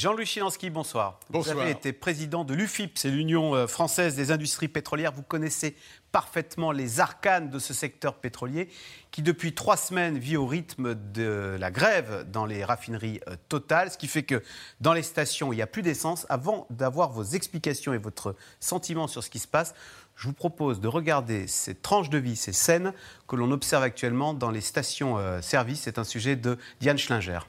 Jean-Louis Chilansky, bonsoir. Bonsoir. Vous avez été président de l'UFIP, c'est l'Union euh, française des industries pétrolières. Vous connaissez parfaitement les arcanes de ce secteur pétrolier qui, depuis trois semaines, vit au rythme de la grève dans les raffineries euh, totales, ce qui fait que dans les stations, il n'y a plus d'essence. Avant d'avoir vos explications et votre sentiment sur ce qui se passe, je vous propose de regarder ces tranches de vie, ces scènes que l'on observe actuellement dans les stations-service. C'est un sujet de Diane Schlinger.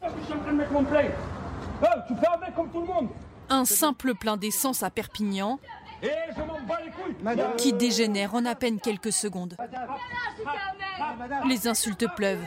Je suis en train de mettre mon plein. Ah, tu fais avec comme tout le monde. Un simple plein d'essence à Perpignan Et je m'en bats les couilles. qui dégénère en à peine quelques secondes. Les insultes pleuvent.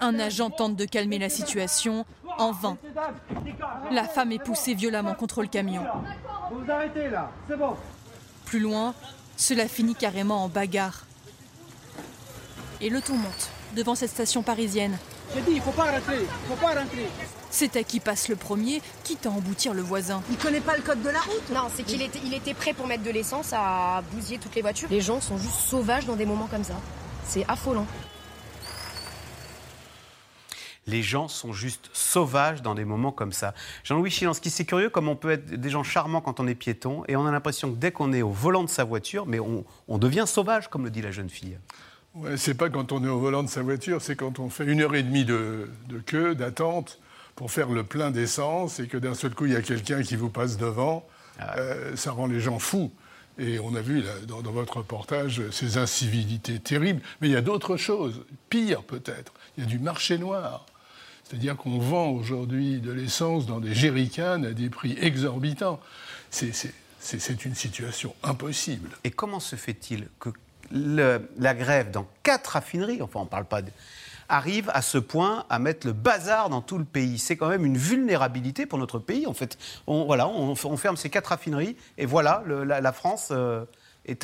Un agent tente de calmer la situation en vain. La femme est poussée violemment contre le camion. Vous vous arrêtez là, c'est bon. Plus loin, cela finit carrément en bagarre. Et le ton monte devant cette station parisienne. J'ai dit, il faut pas rentrer, il faut pas rentrer. C'est à qui passe le premier, quitte à emboutir le voisin. Il connaît pas le code de la route. Non, c'est qu'il était, il était prêt pour mettre de l'essence à bousiller toutes les voitures. Les gens sont juste sauvages dans des moments comme ça. C'est affolant. Les gens sont juste sauvages dans des moments comme ça. Jean-Louis Chilansky, c'est curieux comme on peut être des gens charmants quand on est piéton et on a l'impression que dès qu'on est au volant de sa voiture, mais on, on devient sauvage, comme le dit la jeune fille. Ouais, c'est pas quand on est au volant de sa voiture, c'est quand on fait une heure et demie de, de queue, d'attente, pour faire le plein d'essence et que d'un seul coup, il y a quelqu'un qui vous passe devant. Euh, ça rend les gens fous. Et on a vu là, dans, dans votre reportage ces incivilités terribles. Mais il y a d'autres choses, pire peut-être. Il y a du marché noir. C'est-à-dire qu'on vend aujourd'hui de l'essence dans des jerrycans à des prix exorbitants. C'est- une situation impossible. Et comment se fait-il que le- la grève dans quatre raffineries, enfin on ne parle pas de arrive à ce point à mettre le bazar dans tout le pays. C'est quand même une vulnérabilité pour notre pays. En fait, on, voilà, on, ferme ces quatre raffineries et voilà, la, France euh,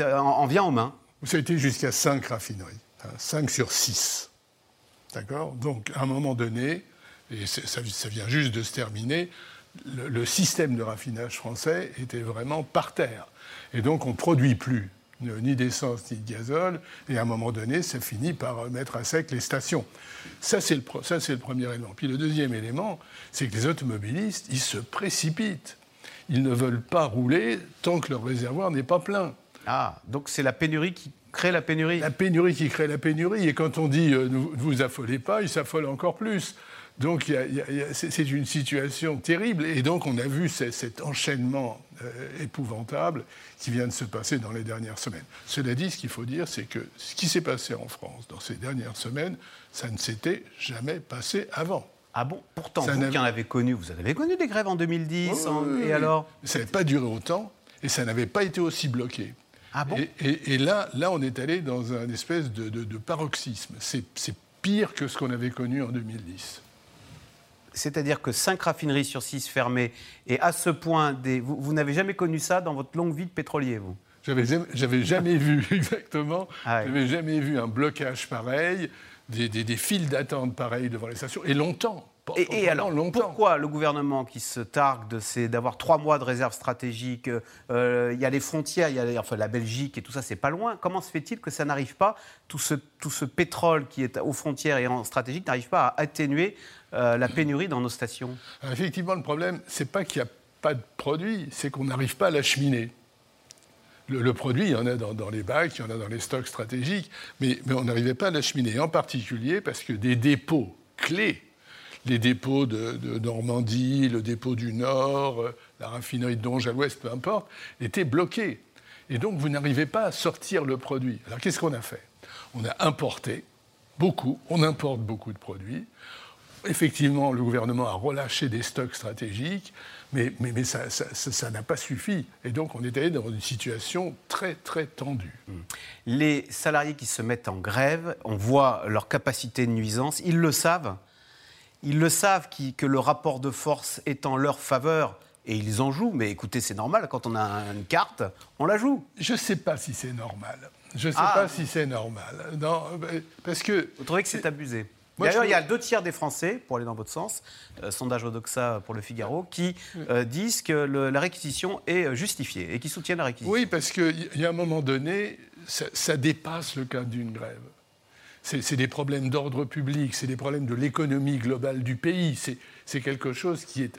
euh, en, en vient en main. Ça a été jusqu'à 5 raffineries, 5 sur 6. D'accord? Donc, à un moment donné, et ça, vient juste de se terminer, le, le système de raffinage français était vraiment par terre. Et donc, on ne produit plus ni d'essence ni de gazole, et à un moment donné, ça finit par mettre à sec les stations. Ça, c'est le, ça, c'est le premier élément. Puis le deuxième élément, c'est que les automobilistes, ils se précipitent. Ils ne veulent pas rouler tant que leur réservoir n'est pas plein. Ah, donc c'est la pénurie qui crée la pénurie. La pénurie qui crée la pénurie. Et quand on dit euh, ne vous affolez pas, ils s'affolent encore plus. Donc c'est une situation terrible. Et donc on a vu ce- cet enchaînement euh, épouvantable qui vient de se passer dans les dernières semaines. Cela dit, ce qu'il faut dire, c'est que ce qui s'est passé en France dans ces dernières semaines, ça ne s'était jamais passé avant. Ah bon? Pourtant, Ça vous qui en avez connu, vous en avez connu des grèves en 2010, en- Oui, oui, et alors? Ça n'avait pas duré autant et ça n'avait pas été aussi bloqué. Ah bon? Et, et- et là, là, on est allé dans un espèce de, de- de paroxysme. C'est pire que ce qu'on avait connu en 2010. C'est-à-dire que 5 raffineries sur 6 fermées, et à ce point, des... vous, vous n'avez jamais connu ça dans votre longue vie de pétrolier, vous? J'avais jamais- jamais vu exactement. Ah ouais. J'avais jamais vu un blocage pareil, des, des- des files d'attente pareilles devant les stations, et longtemps. Et, alors, longtemps. pourquoi le gouvernement qui se targue de ces- d'avoir trois mois de réserve stratégique, euh, il y a les frontières, il y a les- enfin, la Belgique et tout ça, c'est pas loin. Comment se fait-il que ça n'arrive pas, tout ce, tout ce pétrole qui est aux frontières et en stratégique n'arrive pas à atténuer euh, la pénurie dans nos stations? Alors, effectivement, le problème, c'est pas qu'il n'y a pas de produit, c'est qu'on n'arrive pas à l'acheminer. Le, le produit, il y en a dans, dans les bacs, il y en a dans les stocks stratégiques, mais, mais on n'arrivait pas à l'acheminer. En particulier parce que des dépôts clés, les dépôts de, Normandie, le dépôt du Nord, euh, la raffinerie de Donge à l'Ouest, peu importe, étaient bloqués. Et donc, vous n'arrivez pas à sortir le produit. Alors, qu'est-ce qu'on a fait? On a importé beaucoup, on importe beaucoup de produits. Effectivement, le gouvernement a relâché des stocks stratégiques, mais, ça n'a pas suffi. Et donc, on est allé dans une situation très, très tendue. Les salariés qui se mettent en grève, on voit leur capacité de nuisance, ils le savent. Ils le savent qui- que le rapport de force est en leur faveur et ils en jouent. Mais écoutez, c'est normal, quand on a une carte, on la joue. Je ne sais pas si c'est normal. Je ne sais Ah. pas si c'est normal. Non, parce que Vous trouvez que c'est abusé D'ailleurs, il y a deux tiers des Français, pour aller dans votre sens, euh, sondage Odoxa pour le Figaro, qui euh, disent que le- la réquisition est euh, justifiée et qui soutiennent la réquisition. Oui, parce qu'il y a un moment donné, ça, ça dépasse le cadre d'une grève. C'est c'est des problèmes d'ordre public, c'est des problèmes de l'économie globale du pays. C'est- C'est quelque chose qui est,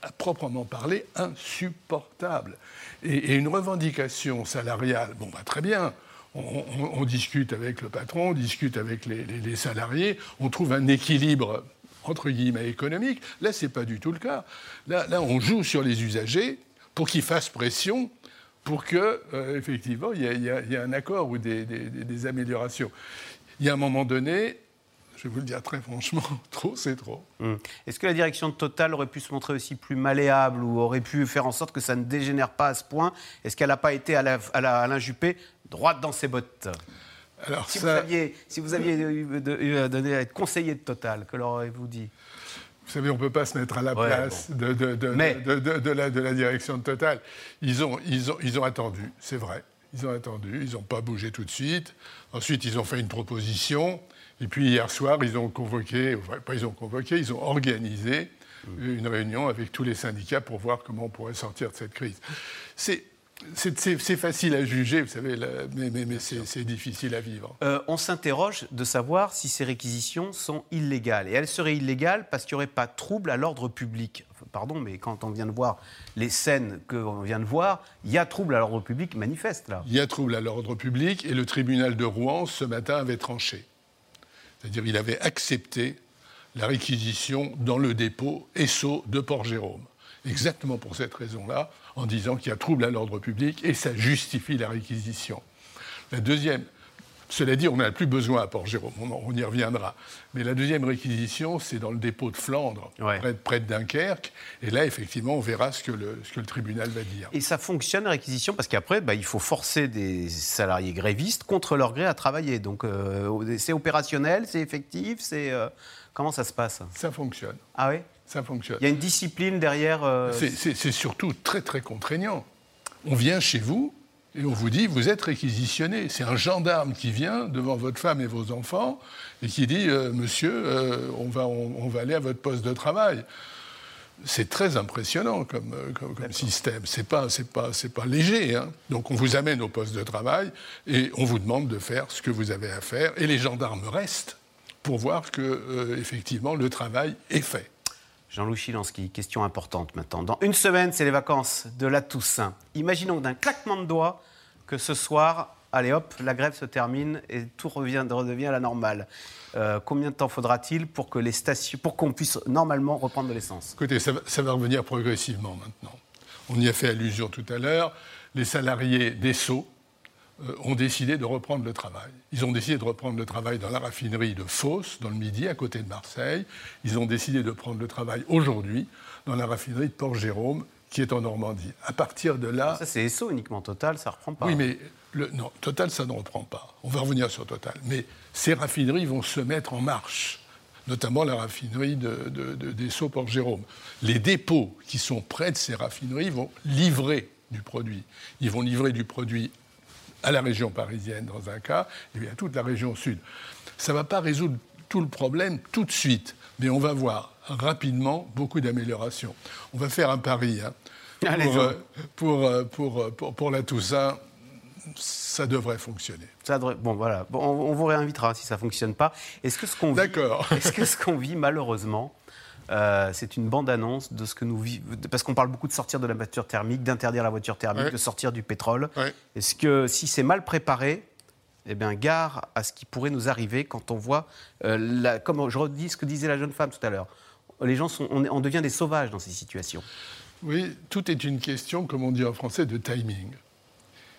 à proprement parler, insupportable. Et, une revendication salariale, bon, bah, très bien. On, discute avec le patron, on discute avec les, salariés, on trouve un équilibre entre guillemets économique. Là, ce n'est pas du tout le cas. Là, on joue sur les usagers pour qu'ils fassent pression pour que, euh, effectivement, il y, a- il y a- il y a un accord ou des améliorations. Il y a un moment donné, je vais vous le dire très franchement, trop, c'est trop. Hum. Est-ce que la direction de Total aurait pu se montrer aussi plus malléable ou aurait pu faire en sorte que ça ne dégénère pas à ce point? Est-ce qu'elle n'a pas été à, la- à la- Alain Juppé droite dans ses bottes? Alors si vous, aviez, si vous aviez eu, de- eu à être conseiller de Total, que leur auriez-vous dit? Vous savez, on ne peut pas se mettre à la Ouais, place de, de- de- Mais- de- de- de la, de la direction de Total. Ils ont, ils ont, ils ont attendu, c'est vrai. Ils ont attendu, ils n'ont pas bougé tout de suite. Ensuite, ils ont fait une proposition. Et puis hier soir, ils ont convoqué, enfin, pas ils ont convoqué, ils ont organisé une réunion avec tous les syndicats pour voir comment on pourrait sortir de cette crise. C'est, c'est, facile à juger, vous savez, mais, mais- mais c'est, c'est difficile à vivre. Euh, on s'interroge de savoir si ces réquisitions sont illégales. Et elles seraient illégales parce qu'il n'y aurait pas de trouble à l'ordre public. Enfin, Pardon, mais quand on vient de voir les scènes qu'on vient de voir, il y a trouble à l'ordre public manifeste là. Il y a trouble à l'ordre public et le tribunal de Rouen, ce matin, avait tranché. C'est-à-dire il avait accepté la réquisition dans le dépôt Esso de Port-Jérôme. Exactement pour cette raison-là, en disant qu'il y a trouble à l'ordre public et ça justifie la réquisition. La deuxième, cela dit, on n'a plus besoin à Port-Jérôme, on, y reviendra. Mais la deuxième réquisition, c'est dans le dépôt de Flandre, Ouais. près, de- près de Dunkerque. Et là, effectivement, on verra ce que le, ce que le tribunal va dire. Et ça fonctionne la réquisition parce qu'après, bah, il faut forcer des salariés grévistes contre leur gré à travailler. Donc euh, c'est opérationnel, c'est effectif, c'est euh, comment ça se passe? Ça fonctionne, Ah oui ça fonctionne. Il y a une discipline derrière. euh, C'est- surtout très très contraignant. On vient chez vous et on vous dit vous êtes réquisitionné. C'est un gendarme qui vient devant votre femme et vos enfants et qui dit euh, monsieur euh, on, va, on, on va aller à votre poste de travail. C'est très impressionnant comme, comme, comme système. C'est pas c'est pas c'est pas léger. hein. Donc on vous amène au poste de travail et on vous demande de faire ce que vous avez à faire et les gendarmes restent pour voir que effectivement le travail est fait. Jean-Louis Chilansky, question importante maintenant. Dans une semaine, c'est les vacances de la Toussaint. Imaginons d'un claquement de doigts que ce soir, allez hop, la grève se termine et tout revient, redevient à la normale. Euh, combien de temps faudra-t-il pour que les stations, pour qu'on puisse normalement reprendre de l'essence? Écoutez, ça va, revenir progressivement maintenant. On y a fait allusion tout à l'heure. Les salariés d'Esso euh, ont décidé de reprendre le travail. Ils ont décidé de reprendre le travail dans la raffinerie de Fos, dans le Midi, à côté de Marseille. Ils ont décidé de prendre le travail aujourd'hui dans la raffinerie de Port-Jérôme, qui est en Normandie. À partir de là, Ça, c'est ESSO uniquement. Total, ça reprend pas. oui, mais le, non, Total, ça ne reprend pas. On va revenir sur Total. Mais ces raffineries vont se mettre en marche, notamment la raffinerie de, de, de- d'Esso Port-Jérôme. Les dépôts qui sont près de ces raffineries vont livrer du produit. Ils vont livrer du produit à la région parisienne dans un cas, et puis à toute la région sud. Ça ne va pas résoudre tout le problème tout de suite, mais on va voir rapidement beaucoup d'améliorations. On va faire un pari. hein. Pour, euh, pour, euh, pour, euh, pour, pour la Toussaint, ça devrait fonctionner. Ça devrait- Bon, voilà. Bon, on, on vous réinvitera si ça ne fonctionne pas. Est-ce que ce qu'on vit, que ce qu'on vit malheureusement, euh, c'est une bande-annonce de ce que nous vivons Parce qu'on parle beaucoup de sortir de la voiture thermique, d'interdire la voiture thermique, Ouais. de sortir du pétrole. Ouais. Est-ce que si c'est mal préparé, eh bien, gare à ce qui pourrait nous arriver quand on voit, euh, la- comme je redis ce que disait la jeune femme tout à l'heure, les gens sont, on, devient des sauvages dans ces situations. Oui, tout est une question, comme on dit en français, de timing.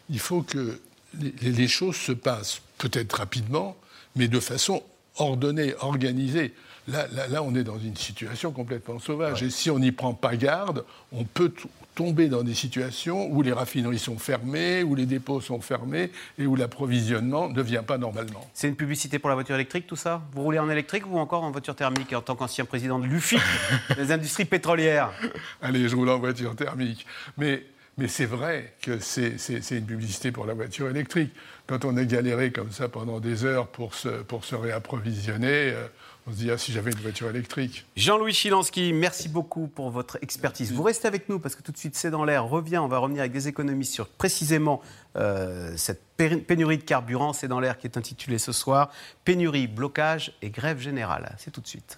Il faut que les, les choses se passent peut-être rapidement, mais de façon ordonnée, organisée. Là, là, là, on est dans une situation complètement sauvage. Et si on n'y prend pas garde, on peut tomber dans des situations où les raffineries sont fermées, où les dépôts sont fermés et où l'approvisionnement ne vient pas normalement. C'est une publicité pour la voiture électrique, tout ça? Vous roulez en électrique ou encore en voiture thermique en tant qu'ancien président de l'UFIC, des industries pétrolières? Allez, je roule en voiture thermique. Mais, mais c'est vrai que c'est une publicité pour la voiture électrique. Quand on a galéré comme ça pendant des heures pour se, pour se réapprovisionner, euh, On se dit, ah, si j'avais une voiture électrique. Jean-Louis Chilansky, merci beaucoup pour votre expertise. Vous restez avec nous parce que tout de suite, c'est dans l'air. Revient, on va revenir avec des économistes sur précisément euh, cette pénurie de carburant. C'est dans l'air qui est intitulé ce soir Pénurie, blocage et grève générale. C'est tout de suite.